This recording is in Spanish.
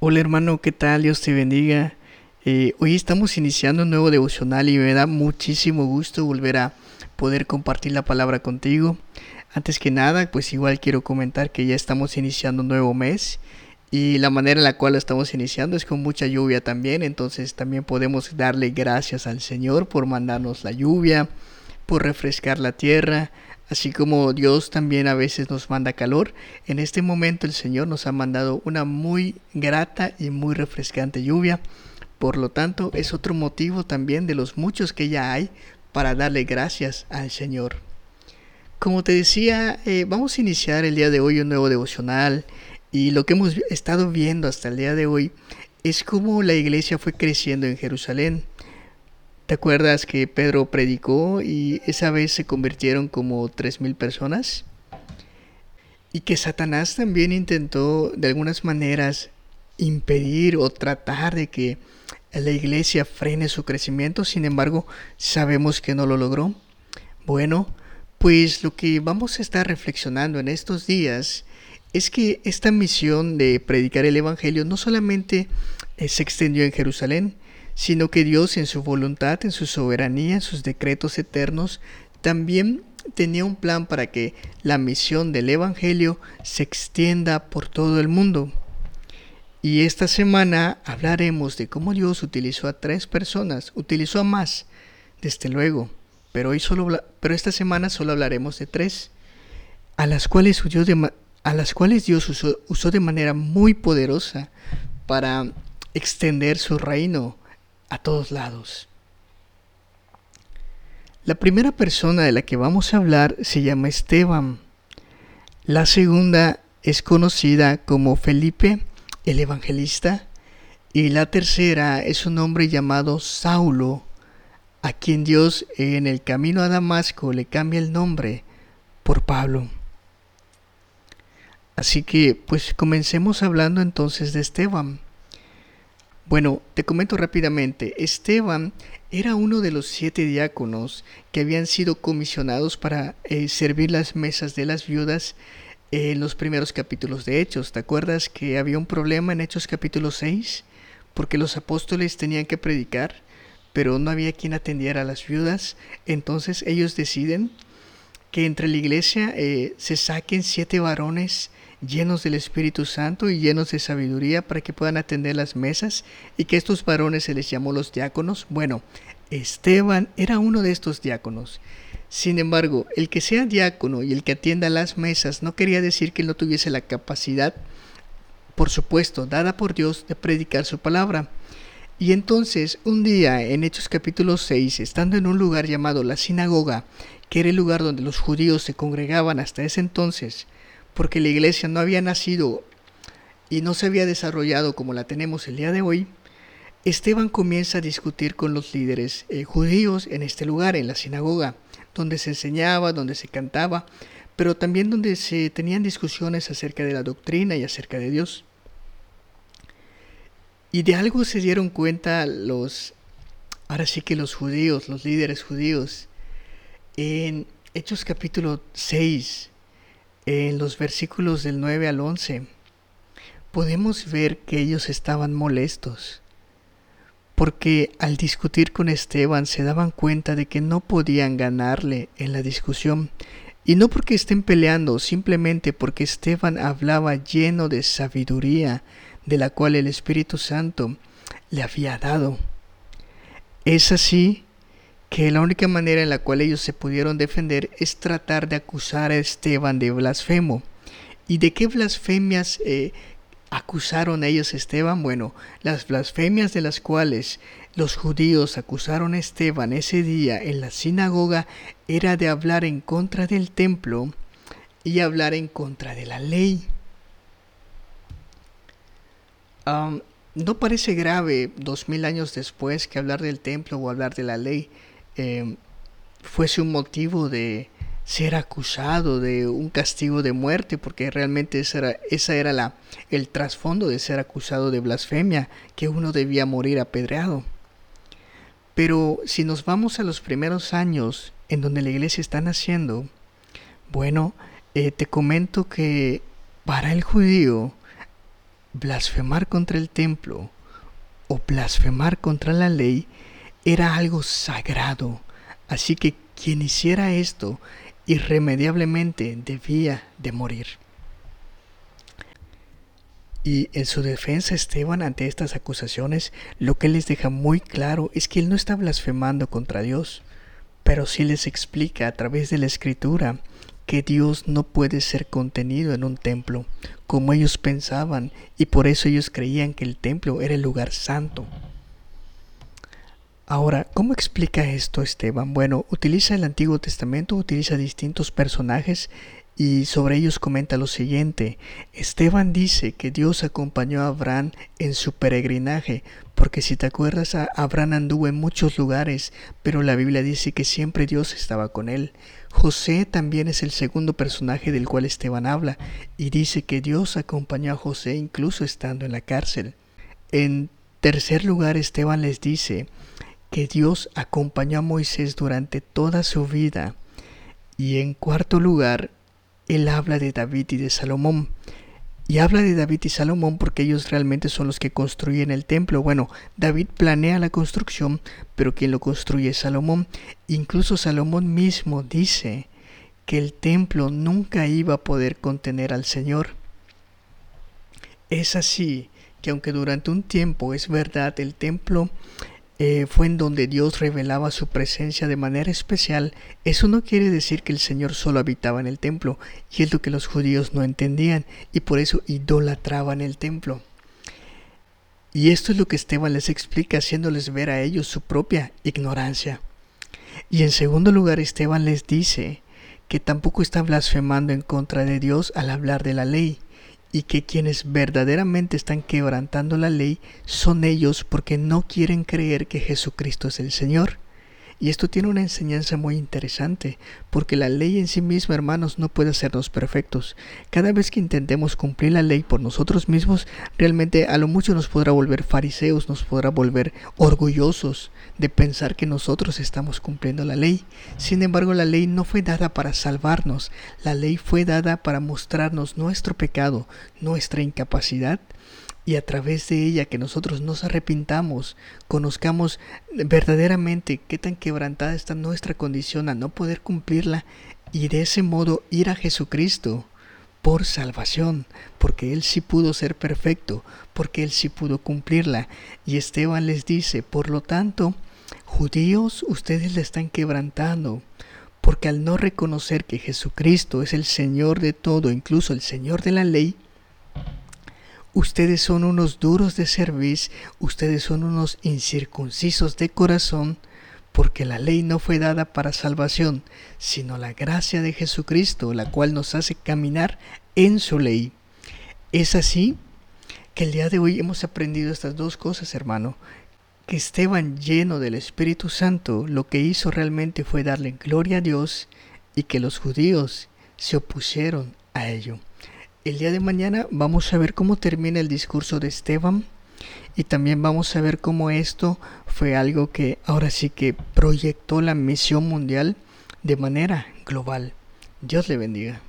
Hola hermano, ¿qué tal? Dios te bendiga. Eh, hoy estamos iniciando un nuevo devocional y me da muchísimo gusto volver a poder compartir la palabra contigo. Antes que nada, pues igual quiero comentar que ya estamos iniciando un nuevo mes y la manera en la cual lo estamos iniciando es con mucha lluvia también, entonces también podemos darle gracias al Señor por mandarnos la lluvia, por refrescar la tierra, Así como Dios también a veces nos manda calor, en este momento el Señor nos ha mandado una muy grata y muy refrescante lluvia. Por lo tanto, es otro motivo también de los muchos que ya hay para darle gracias al Señor. Como te decía, eh, vamos a iniciar el día de hoy un nuevo devocional y lo que hemos estado viendo hasta el día de hoy es cómo la iglesia fue creciendo en Jerusalén. ¿Te acuerdas que Pedro predicó y esa vez se convirtieron como tres mil personas? Y que Satanás también intentó de algunas maneras impedir o tratar de que la iglesia frene su crecimiento, sin embargo sabemos que no lo logró. Bueno, pues lo que vamos a estar reflexionando en estos días es que esta misión de predicar el Evangelio no solamente eh, se extendió en Jerusalén, sino que Dios en su voluntad, en su soberanía, en sus decretos eternos, también tenía un plan para que la misión del Evangelio se extienda por todo el mundo. Y esta semana hablaremos de cómo Dios utilizó a tres personas, utilizó a más, desde luego, pero, hoy solo, pero esta semana solo hablaremos de tres, a las cuales, a las cuales Dios usó, usó de manera muy poderosa para extender su reino a todos lados. La primera persona de la que vamos a hablar se llama Esteban. La segunda es conocida como Felipe el Evangelista. Y la tercera es un hombre llamado Saulo, a quien Dios en el camino a Damasco le cambia el nombre por Pablo. Así que pues comencemos hablando entonces de Esteban. Bueno, te comento rápidamente. Esteban era uno de los siete diáconos que habían sido comisionados para eh, servir las mesas de las viudas en los primeros capítulos de Hechos. ¿Te acuerdas que había un problema en Hechos capítulo 6? Porque los apóstoles tenían que predicar, pero no había quien atendiera a las viudas. Entonces ellos deciden que entre la iglesia eh, se saquen siete varones llenos del Espíritu Santo y llenos de sabiduría para que puedan atender las mesas y que estos varones se les llamó los diáconos. Bueno, Esteban era uno de estos diáconos. Sin embargo, el que sea diácono y el que atienda las mesas no quería decir que no tuviese la capacidad, por supuesto, dada por Dios de predicar su palabra. Y entonces, un día en Hechos capítulo 6, estando en un lugar llamado la sinagoga, que era el lugar donde los judíos se congregaban hasta ese entonces, porque la iglesia no había nacido y no se había desarrollado como la tenemos el día de hoy, Esteban comienza a discutir con los líderes eh, judíos en este lugar, en la sinagoga, donde se enseñaba, donde se cantaba, pero también donde se tenían discusiones acerca de la doctrina y acerca de Dios. Y de algo se dieron cuenta los, ahora sí que los judíos, los líderes judíos, en Hechos capítulo 6, en los versículos del 9 al 11, podemos ver que ellos estaban molestos, porque al discutir con Esteban se daban cuenta de que no podían ganarle en la discusión, y no porque estén peleando, simplemente porque Esteban hablaba lleno de sabiduría, de la cual el Espíritu Santo le había dado. Es así que la única manera en la cual ellos se pudieron defender es tratar de acusar a Esteban de blasfemo. ¿Y de qué blasfemias eh, acusaron ellos a Esteban? Bueno, las blasfemias de las cuales los judíos acusaron a Esteban ese día en la sinagoga era de hablar en contra del templo y hablar en contra de la ley. no parece grave dos mil años después que hablar del templo o hablar de la ley eh, fuese un motivo de ser acusado de un castigo de muerte, porque realmente esa era, esa era la, el trasfondo de ser acusado de blasfemia, que uno debía morir apedreado. Pero si nos vamos a los primeros años en donde la iglesia está naciendo, bueno, eh, te comento que para el judío blasfemar contra el templo o blasfemar contra la ley era algo sagrado, así que quien hiciera esto irremediablemente debía de morir. Y en su defensa Esteban ante estas acusaciones, lo que les deja muy claro es que él no está blasfemando contra Dios, pero sí les explica a través de la escritura que Dios no puede ser contenido en un templo, como ellos pensaban, y por eso ellos creían que el templo era el lugar santo. Ahora, ¿cómo explica esto Esteban? Bueno, utiliza el Antiguo Testamento, utiliza distintos personajes y sobre ellos comenta lo siguiente. Esteban dice que Dios acompañó a Abraham en su peregrinaje, porque si te acuerdas, Abraham anduvo en muchos lugares, pero la Biblia dice que siempre Dios estaba con él. José también es el segundo personaje del cual Esteban habla, y dice que Dios acompañó a José incluso estando en la cárcel. En tercer lugar, Esteban les dice que Dios acompañó a Moisés durante toda su vida. Y en cuarto lugar, él habla de David y de Salomón. Y habla de David y Salomón porque ellos realmente son los que construyen el templo. Bueno, David planea la construcción, pero quien lo construye es Salomón. Incluso Salomón mismo dice que el templo nunca iba a poder contener al Señor. Es así que aunque durante un tiempo es verdad el templo eh, fue en donde Dios revelaba su presencia de manera especial, eso no quiere decir que el Señor solo habitaba en el templo, y es lo que los judíos no entendían, y por eso idolatraban el templo. Y esto es lo que Esteban les explica, haciéndoles ver a ellos su propia ignorancia. Y en segundo lugar, Esteban les dice que tampoco está blasfemando en contra de Dios al hablar de la ley, y que quienes verdaderamente están quebrantando la ley son ellos porque no quieren creer que Jesucristo es el Señor. Y esto tiene una enseñanza muy interesante, porque la ley en sí misma, hermanos, no puede hacernos perfectos. Cada vez que intentemos cumplir la ley por nosotros mismos, realmente a lo mucho nos podrá volver fariseos, nos podrá volver orgullosos de pensar que nosotros estamos cumpliendo la ley. Sin embargo, la ley no fue dada para salvarnos, la ley fue dada para mostrarnos nuestro pecado, nuestra incapacidad y a través de ella que nosotros nos arrepintamos, conozcamos verdaderamente qué tan quebrantada está nuestra condición a no poder cumplirla y de ese modo ir a Jesucristo por salvación, porque Él sí pudo ser perfecto, porque Él sí pudo cumplirla. Y Esteban les dice, por lo tanto, judíos, ustedes le están quebrantando, porque al no reconocer que Jesucristo es el Señor de todo, incluso el Señor de la ley, Ustedes son unos duros de cerviz, ustedes son unos incircuncisos de corazón, porque la ley no fue dada para salvación, sino la gracia de Jesucristo, la cual nos hace caminar en su ley. Es así que el día de hoy hemos aprendido estas dos cosas, hermano, que Esteban lleno del Espíritu Santo lo que hizo realmente fue darle gloria a Dios y que los judíos se opusieron a ello. El día de mañana vamos a ver cómo termina el discurso de Esteban y también vamos a ver cómo esto fue algo que ahora sí que proyectó la misión mundial de manera global. Dios le bendiga.